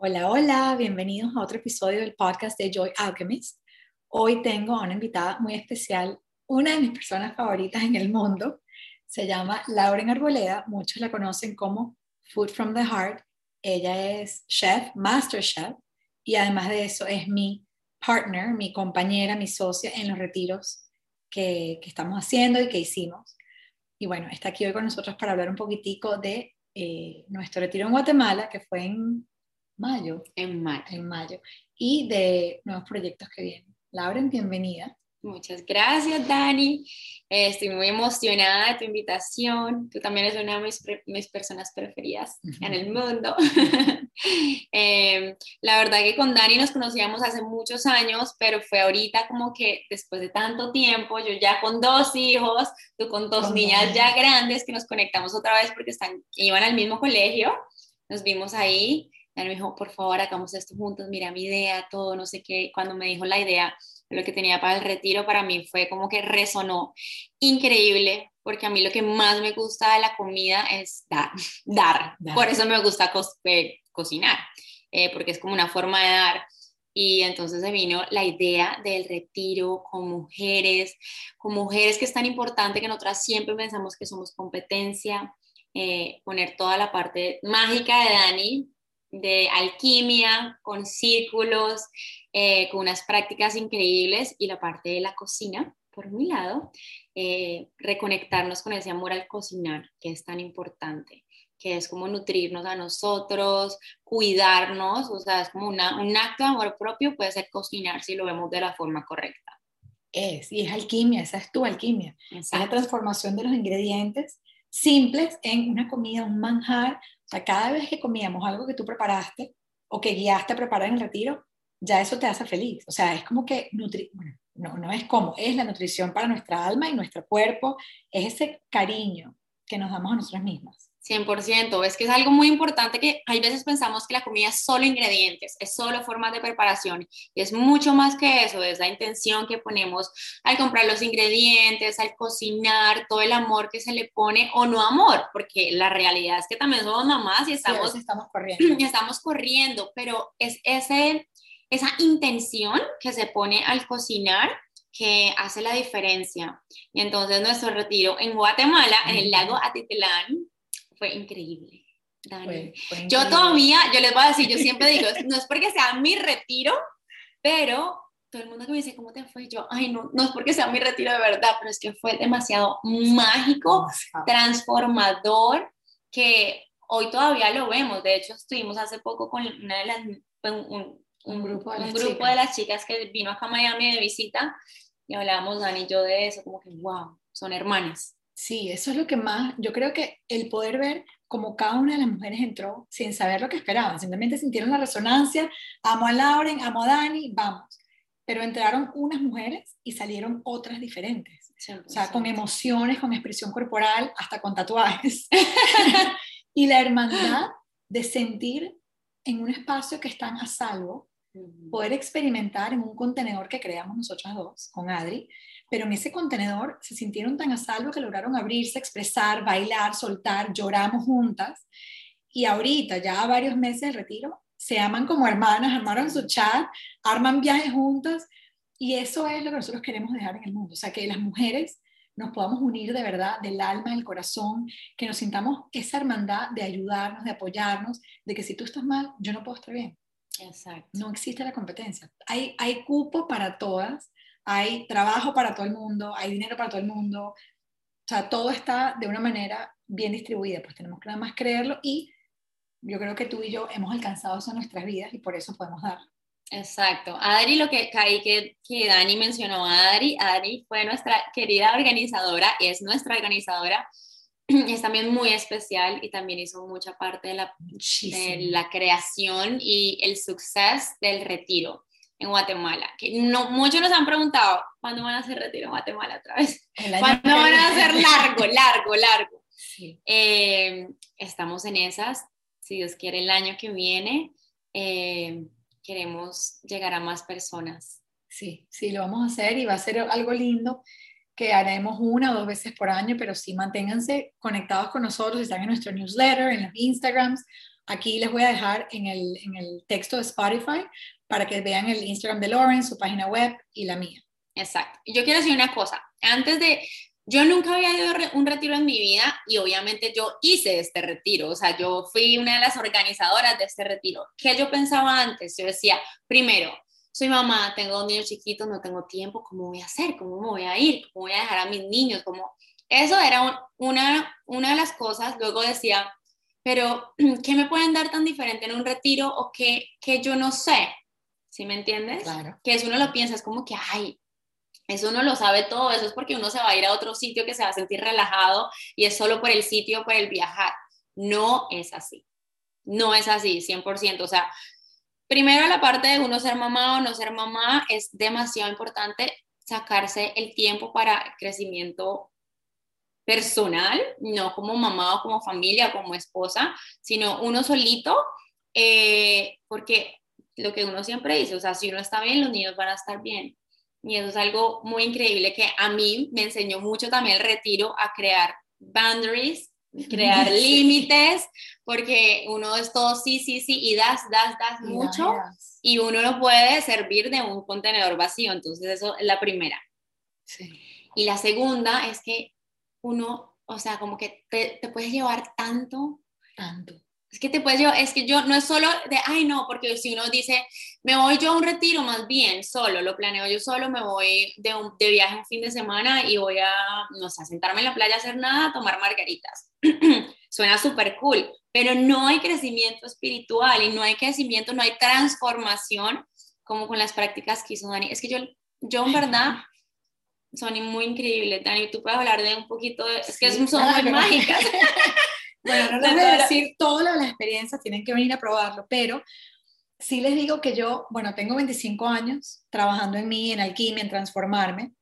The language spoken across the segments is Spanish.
Hola, hola, bienvenidos a otro episodio del podcast de Joy Alchemist. Hoy tengo a una invitada muy especial, una de mis personas favoritas en el mundo. Se llama Lauren Arboleda, muchos la conocen como Food from the Heart. Ella es chef, master chef, y además de eso es mi partner, mi compañera, mi socia en los retiros que, estamos haciendo y que hicimos. Y bueno, está aquí hoy con nosotros para hablar un poquitico de eh, nuestro retiro en Guatemala, que fue en mayo. En mayo. En mayo. Y de nuevos proyectos que vienen. Lauren, bienvenida. Muchas gracias, Dani. Eh, estoy muy emocionada de tu invitación. Tú también eres una de mis, personas preferidas en el mundo. Em, la verdad que con Dani nos conocíamos hace muchos años, pero fue ahorita como que después de tanto tiempo, yo ya con dos hijos, tú con dos niñas ya grandes, que nos conectamos otra vez porque están, iban al mismo colegio, nos vimos ahí. Dani me dijo, por favor, hagamos esto juntos, mira mi idea, todo, no sé qué. Cuando me dijo la idea, lo que tenía para el retiro para mí fue como que resonó increíble, porque a mí lo que más me gusta de la comida es dar, dar. Por eso me gusta eh, cocinar, eh, porque es como una forma de dar. Y entonces se vino la idea del retiro con mujeres, con mujeres que es tan importante que nosotras siempre pensamos que somos competencia, eh, poner toda la parte mágica de Dani, de alquimia, con círculos, eh, con unas prácticas increíbles y la parte de la cocina, por mi lado, eh, reconectarnos con ese amor al cocinar, que es tan importante, que es como nutrirnos a nosotros, cuidarnos, o sea, es como un acto de amor propio, puede ser cocinar si lo vemos de la forma correcta. Es, y es alquimia, esa es tu alquimia. Es la transformación de los ingredientes simples en una comida, un manjar. O sea, cada vez que comíamos algo que tú preparaste o que guiaste a preparar en el retiro, ya eso te hace feliz. O sea, es como que, nutri bueno, no, no es como, es la nutrición para nuestra alma y nuestro cuerpo, es ese cariño que nos damos a nosotras mismas. 100%, es que es algo muy importante que hay veces pensamos que la comida es solo ingredientes, es solo formas de preparación y es mucho más que eso, es la intención que ponemos al comprar los ingredientes, al cocinar, todo el amor que se le pone o no amor, porque la realidad es que también somos mamás y estamos, estamos corriendo. Y estamos corriendo, pero es ese esa intención que se pone al cocinar que hace la diferencia. Y entonces nuestro retiro en Guatemala, en el lago Atitlán, fue increíble. Yo todavía, yo les voy a decir, yo siempre digo, no es porque sea mi retiro, pero todo el mundo que me dice, ¿cómo te fue? Yo, ay, no, no es porque sea mi retiro de verdad, pero es que fue demasiado mágico, transformador, que hoy todavía lo vemos. De hecho, estuvimos hace poco con una de las, un grupo de las, un grupo chicas. De las chicas que vino acá a Miami de visita y hablábamos Dani y yo de eso, como que, wow, son hermanas. Sí, eso es lo que más, yo creo que el poder ver como cada una de las mujeres entró sin saber lo que esperaban, simplemente sintieron la resonancia, amo a Lauren, amo a Dani, vamos. Pero entraron unas mujeres y salieron otras diferentes. O sea, con emociones, con expresión corporal, hasta con tatuajes. y la hermandad de sentir en un espacio que están a salvo, poder experimentar en un contenedor que creamos nosotras dos con Adri, pero en ese contenedor se sintieron tan a salvo que lograron abrirse, expresar, bailar, soltar, lloramos juntas. Y ahorita, ya a varios meses de retiro, se aman como hermanas, armaron su chat, arman viajes juntas y eso es lo que nosotros queremos dejar en el mundo. O sea, que las mujeres nos podamos unir de verdad del alma, del corazón, que nos sintamos esa hermandad de ayudarnos, de apoyarnos, de que si tú estás mal, yo no puedo estar bien. Exacto. No existe la competencia. Hay, hay cupo para todas, hay trabajo para todo el mundo, hay dinero para todo el mundo. O sea, todo está de una manera bien distribuida, pues tenemos que nada más creerlo y yo creo que tú y yo hemos alcanzado eso en nuestras vidas y por eso podemos dar. Exacto. Adri, lo que, que, que Dani mencionó, Adri, Adri fue nuestra querida organizadora, es nuestra organizadora, es también muy especial y también hizo mucha parte de la, de la creación y el suceso del retiro en Guatemala. Que no, muchos nos han preguntado, ¿cuándo van a hacer retiro en Guatemala otra vez? ¿Cuándo van a hacer largo, largo, largo? Sí. Eh, estamos en esas, si Dios quiere, el año que viene. Eh, queremos llegar a más personas. Sí, sí, lo vamos a hacer y va a ser algo lindo que haremos una o dos veces por año, pero sí manténganse conectados con nosotros, están en nuestro newsletter, en los Instagrams. Aquí les voy a dejar en el, en el texto de Spotify para que vean el Instagram de Lauren, su página web y la mía. Exacto. Yo quiero decir una cosa. Antes de, yo nunca había ido un retiro en mi vida y obviamente yo hice este retiro, o sea, yo fui una de las organizadoras de este retiro. ¿Qué yo pensaba antes? Yo decía, primero, soy mamá, tengo dos niños chiquitos, no tengo tiempo, ¿cómo voy a hacer? ¿Cómo me voy a ir? ¿Cómo voy a dejar a mis niños? ¿Cómo? Eso era una, una de las cosas. Luego decía, pero ¿qué me pueden dar tan diferente en un retiro o qué, que yo no sé? ¿Sí me entiendes? Claro. Que eso uno lo piensa, es como que, ay, eso uno lo sabe todo, eso es porque uno se va a ir a otro sitio que se va a sentir relajado y es solo por el sitio, por el viajar. No es así. No es así, 100%. O sea, primero la parte de uno ser mamá o no ser mamá es demasiado importante sacarse el tiempo para crecimiento personal, no como mamá o como familia, como esposa, sino uno solito, eh, porque lo que uno siempre dice, o sea, si uno está bien, los niños van a estar bien. Y eso es algo muy increíble que a mí me enseñó mucho también el retiro a crear boundaries, crear límites, porque uno es todo sí, sí, sí, y das, das, das mucho, y uno no puede servir de un contenedor vacío. Entonces, eso es la primera. Y la segunda es que uno, o sea, como que te, te puedes llevar tanto, tanto es que te puedes yo, es que yo no es solo de, ay no, porque si uno dice, me voy yo a un retiro más bien, solo, lo planeo yo solo, me voy de, un, de viaje un fin de semana y voy a, no sé, a sentarme en la playa a hacer nada, a tomar margaritas. Suena súper cool, pero no hay crecimiento espiritual y no hay crecimiento, no hay transformación como con las prácticas que hizo Dani. Es que yo, yo en verdad, son muy increíbles, Dani, tú puedes hablar de un poquito, de, es que son muy mágicas. Bueno, no les voy a decir todas las experiencias, tienen que venir a probarlo, pero sí les digo que yo, bueno, tengo 25 años trabajando en mí, en alquimia, en transformarme,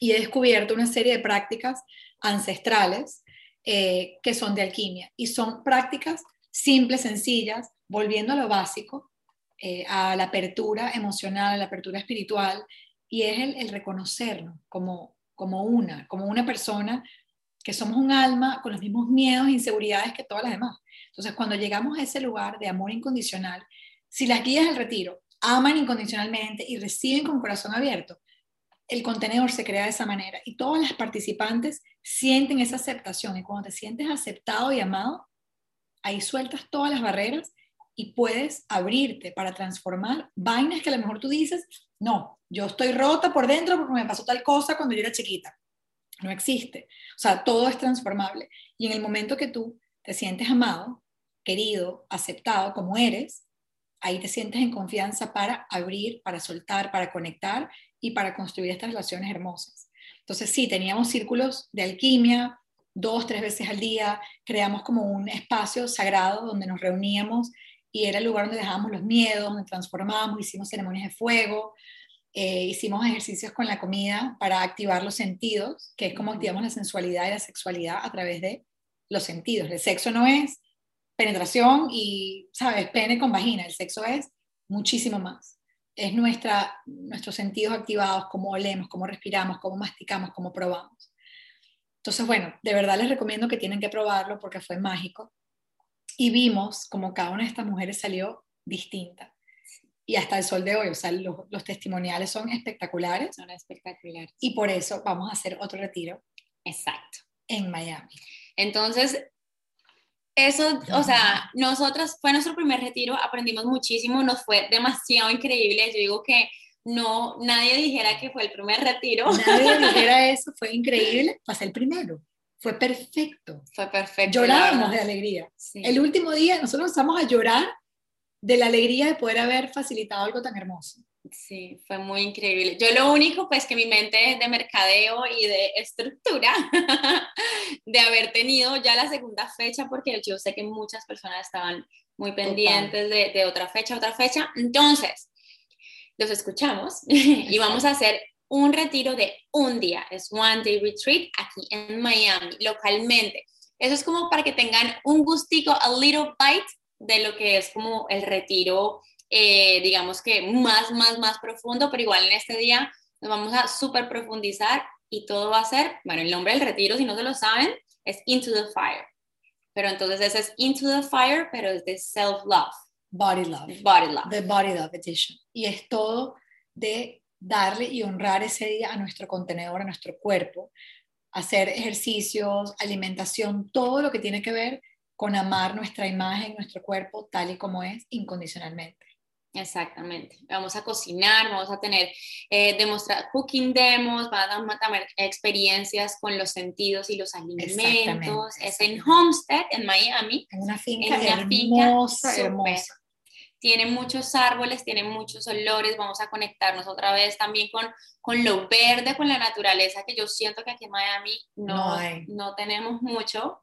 y he descubierto una serie de prácticas ancestrales eh, que son de alquimia, y son prácticas simples, sencillas, volviendo a lo básico, eh, a la apertura emocional, a la apertura espiritual, y es el, el reconocernos como, como una, como una persona que somos un alma con los mismos miedos e inseguridades que todas las demás. Entonces, cuando llegamos a ese lugar de amor incondicional, si las guías del retiro aman incondicionalmente y reciben con corazón abierto, el contenedor se crea de esa manera y todas las participantes sienten esa aceptación y cuando te sientes aceptado y amado, ahí sueltas todas las barreras y puedes abrirte para transformar vainas que a lo mejor tú dices, no, yo estoy rota por dentro porque me pasó tal cosa cuando yo era chiquita no existe. O sea, todo es transformable. Y en el momento que tú te sientes amado, querido, aceptado como eres, ahí te sientes en confianza para abrir, para soltar, para conectar y para construir estas relaciones hermosas. Entonces, sí, teníamos círculos de alquimia, dos, tres veces al día, creamos como un espacio sagrado donde nos reuníamos y era el lugar donde dejábamos los miedos, donde transformábamos, hicimos ceremonias de fuego, eh, hicimos ejercicios con la comida para activar los sentidos, que es como activamos la sensualidad y la sexualidad a través de los sentidos. El sexo no es penetración y, ¿sabes?, pene con vagina. El sexo es muchísimo más. Es nuestra, nuestros sentidos activados, cómo olemos, cómo respiramos, cómo masticamos, cómo probamos. Entonces, bueno, de verdad les recomiendo que tienen que probarlo porque fue mágico. Y vimos como cada una de estas mujeres salió distinta y hasta el sol de hoy, o sea, los, los, testimoniales son espectaculares. Son espectaculares. Y por eso vamos a hacer otro retiro. Exacto. En Miami. Entonces, eso, o sea, nosotras, fue nuestro primer retiro, aprendimos muchísimo, nos fue demasiado increíble. Yo digo que no, nadie dijera que fue el primer retiro. Nadie dijera eso, fue increíble, pasé el primero. Fue perfecto. Fue perfecto. Llorábamos de alegría. El último día nosotros empezamos a llorar de la alegría de poder haber facilitado algo tan hermoso. Sí, fue muy increíble. Yo lo único, pues que mi mente es de mercadeo y de estructura, de haber tenido ya la segunda fecha, porque yo sé que muchas personas estaban muy pendientes de, de, otra fecha, otra fecha. Entonces, los escuchamos y vamos a hacer un retiro de un día, es One Day Retreat aquí en Miami, localmente. Eso es como para que tengan un gustico, a little bite de lo que es como el retiro, eh, digamos que más, más, más profundo, pero igual en este día nos vamos a súper profundizar y todo va a ser, bueno, el nombre del retiro, si no se lo saben, es Into the Fire. Pero entonces ese es Into the Fire, pero es de Self-Love. Body Love. Body Love. The Body Love Edition. Y es todo de darle y honrar ese día a nuestro contenedor, a nuestro cuerpo, hacer ejercicios, alimentación, todo lo que tiene que ver con amar nuestra imagen, nuestro cuerpo tal y como es, incondicionalmente. Exactamente. Vamos a cocinar, vamos a tener, eh, demostrar cooking demos, vamos a tener experiencias con los sentidos y los alimentos. Es en Homestead, en Miami. En una finca hermosa, hermosa tiene muchos árboles, tiene muchos olores, vamos a conectarnos otra vez también con, con lo verde, con la naturaleza, que yo siento que aquí en Miami no, no, tenemos mucho,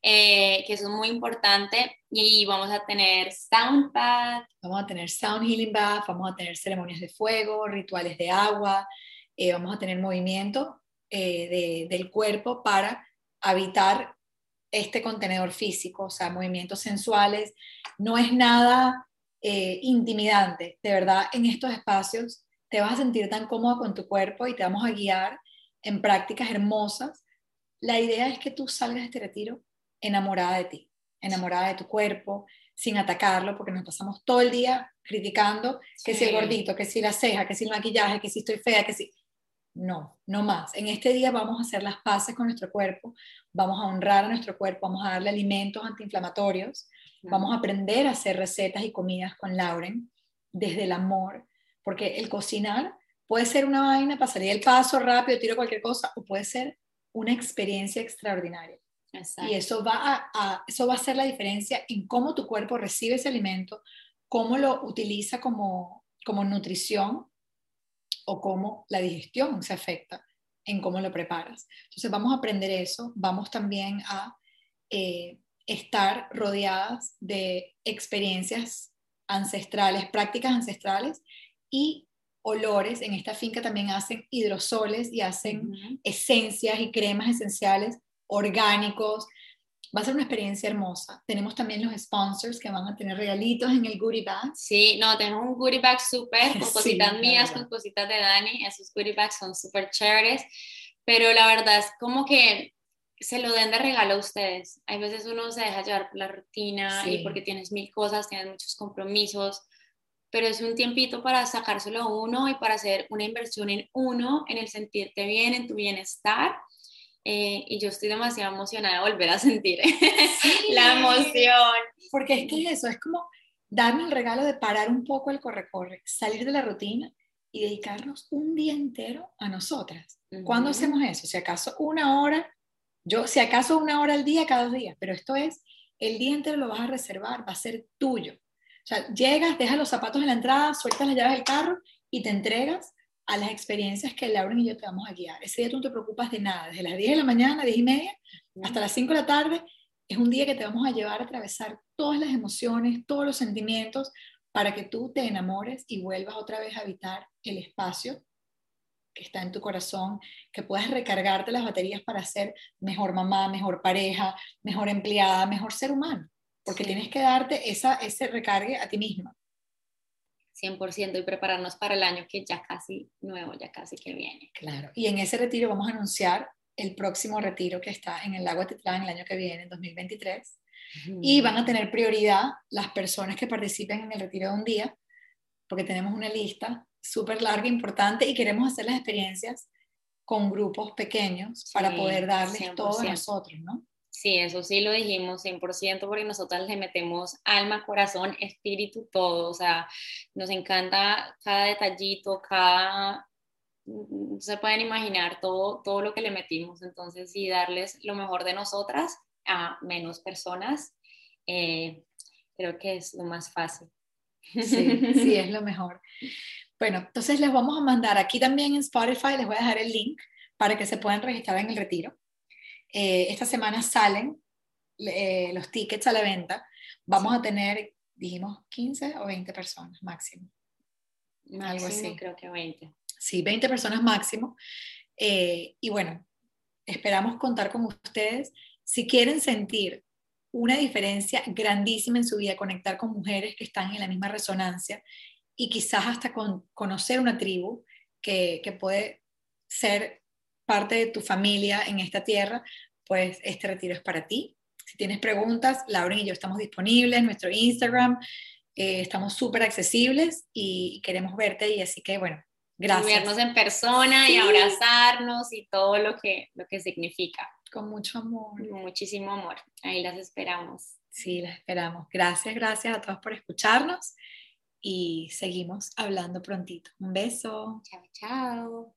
eh, que eso es muy importante, y vamos a tener sound bath. Vamos a tener sound healing bath, vamos a tener ceremonias de fuego, rituales de agua, eh, vamos a tener movimiento eh, del cuerpo para habitar este contenedor físico, o sea, movimientos sensuales. No es nada eh, intimidante. De verdad, en estos espacios te vas a sentir tan cómodo con tu cuerpo y te vamos a guiar en prácticas hermosas. La idea es que tú salgas de este retiro enamorada de ti, enamorada de tu cuerpo, sin atacarlo, porque nos pasamos todo el día criticando que si el gordito, que si la ceja, que si el maquillaje, que si estoy fea, que si... No, no más. En este día vamos a hacer las paces con nuestro cuerpo, vamos a honrar a nuestro cuerpo, vamos a darle alimentos antiinflamatorios, Vamos a aprender a hacer recetas y comidas con Lauren desde el amor, porque el cocinar puede ser una vaina, pasaría el paso rápido, tiro cualquier cosa, o puede ser una experiencia extraordinaria. Y eso va a, eso va a hacer la diferencia en cómo tu cuerpo recibe ese alimento, cómo lo utiliza como, como nutrición o cómo la digestión se afecta en cómo lo preparas. Entonces vamos a aprender eso, vamos también a eh, estar rodeadas de experiencias ancestrales, prácticas ancestrales y olores. En esta finca también hacen hidrosoles y hacen esencias y cremas esenciales orgánicos. Va a ser una experiencia hermosa. Tenemos también los sponsors que van a tener regalitos en el goodie bag. Sí, no, tenemos un goodie bag súper con cositas mías, con cositas de Dani. Esos goodie bags son súper chéveres. Pero la verdad es como que se lo den de regalo a ustedes. Hay veces uno se deja llevar por la rutina y porque tienes mil cosas, tienes muchos compromisos, pero es un tiempito para sacárselo a uno y para hacer una inversión en uno, en el sentirte bien, en tu bienestar. Eh, y yo estoy demasiado emocionada de volver a sentir la emoción. Porque es que eso, es como darme el regalo de parar un poco el corre-corre, salir de la rutina y dedicarnos un día entero a nosotras. ¿Cuándo hacemos eso? Si acaso una hora yo, si acaso una hora al día, cada dos días, pero esto es, el día entero lo vas a reservar, va a ser tuyo. O sea, llegas, dejas los zapatos en la entrada, sueltas las llaves del carro y te entregas a las experiencias que Lauren y yo te vamos a guiar. Ese día tú no te preocupas de nada, desde las 10 de la mañana, 10 y media, hasta las 5 de la tarde, es un día que te vamos a llevar a atravesar todas las emociones, todos los sentimientos, para que tú te enamores y vuelvas otra vez a habitar el espacio que está en tu corazón, que puedas recargarte las baterías para ser mejor mamá, mejor pareja, mejor empleada, mejor ser humano, porque tienes que darte esa, ese recargue a ti misma. 100% y prepararnos para el año que ya casi nuevo, ya casi que viene. Claro, y en ese retiro vamos a anunciar el próximo retiro que está en el lago Titlán el año que viene, en 2023. Y van a tener prioridad las personas que participen en el retiro de un día, porque tenemos una lista súper larga, importante, y queremos hacer las experiencias con grupos pequeños para poder darles todo a nosotros, ¿no? Sí, eso sí lo dijimos 100% porque nosotras le metemos alma, corazón, espíritu, todo. O sea, nos encanta cada detallito, cada... Mm, se pueden imaginar todo, todo lo que le metimos. Entonces, sí, darles lo mejor de nosotras a menos personas, eh, creo que es lo más fácil. Sí, sí, es lo mejor. Bueno, entonces les vamos a mandar aquí también en Spotify, les voy a dejar el link para que se puedan registrar en el retiro. Eh, esta semana salen eh, los tickets a la venta. Vamos a tener, dijimos, 15 o 20 personas máximo. Algo así. Creo que 20. Sí, 20 personas máximo. Eh, y bueno, esperamos contar con ustedes. Si quieren sentir una diferencia grandísima en su vida, conectar con mujeres que están en la misma resonancia y quizás hasta con, conocer una tribu que, puede ser parte de tu familia en esta tierra, pues este retiro es para ti. Si tienes preguntas, Lauren y yo estamos disponibles en nuestro Instagram. Eh, estamos súper accesibles y queremos verte y así que bueno, gracias. Y vernos en persona y abrazarnos y todo lo que, lo que significa. Con mucho amor. Con muchísimo amor. Ahí las esperamos. Sí, las esperamos. Gracias, gracias a todos por escucharnos y seguimos hablando prontito. Un beso. Chao, chao.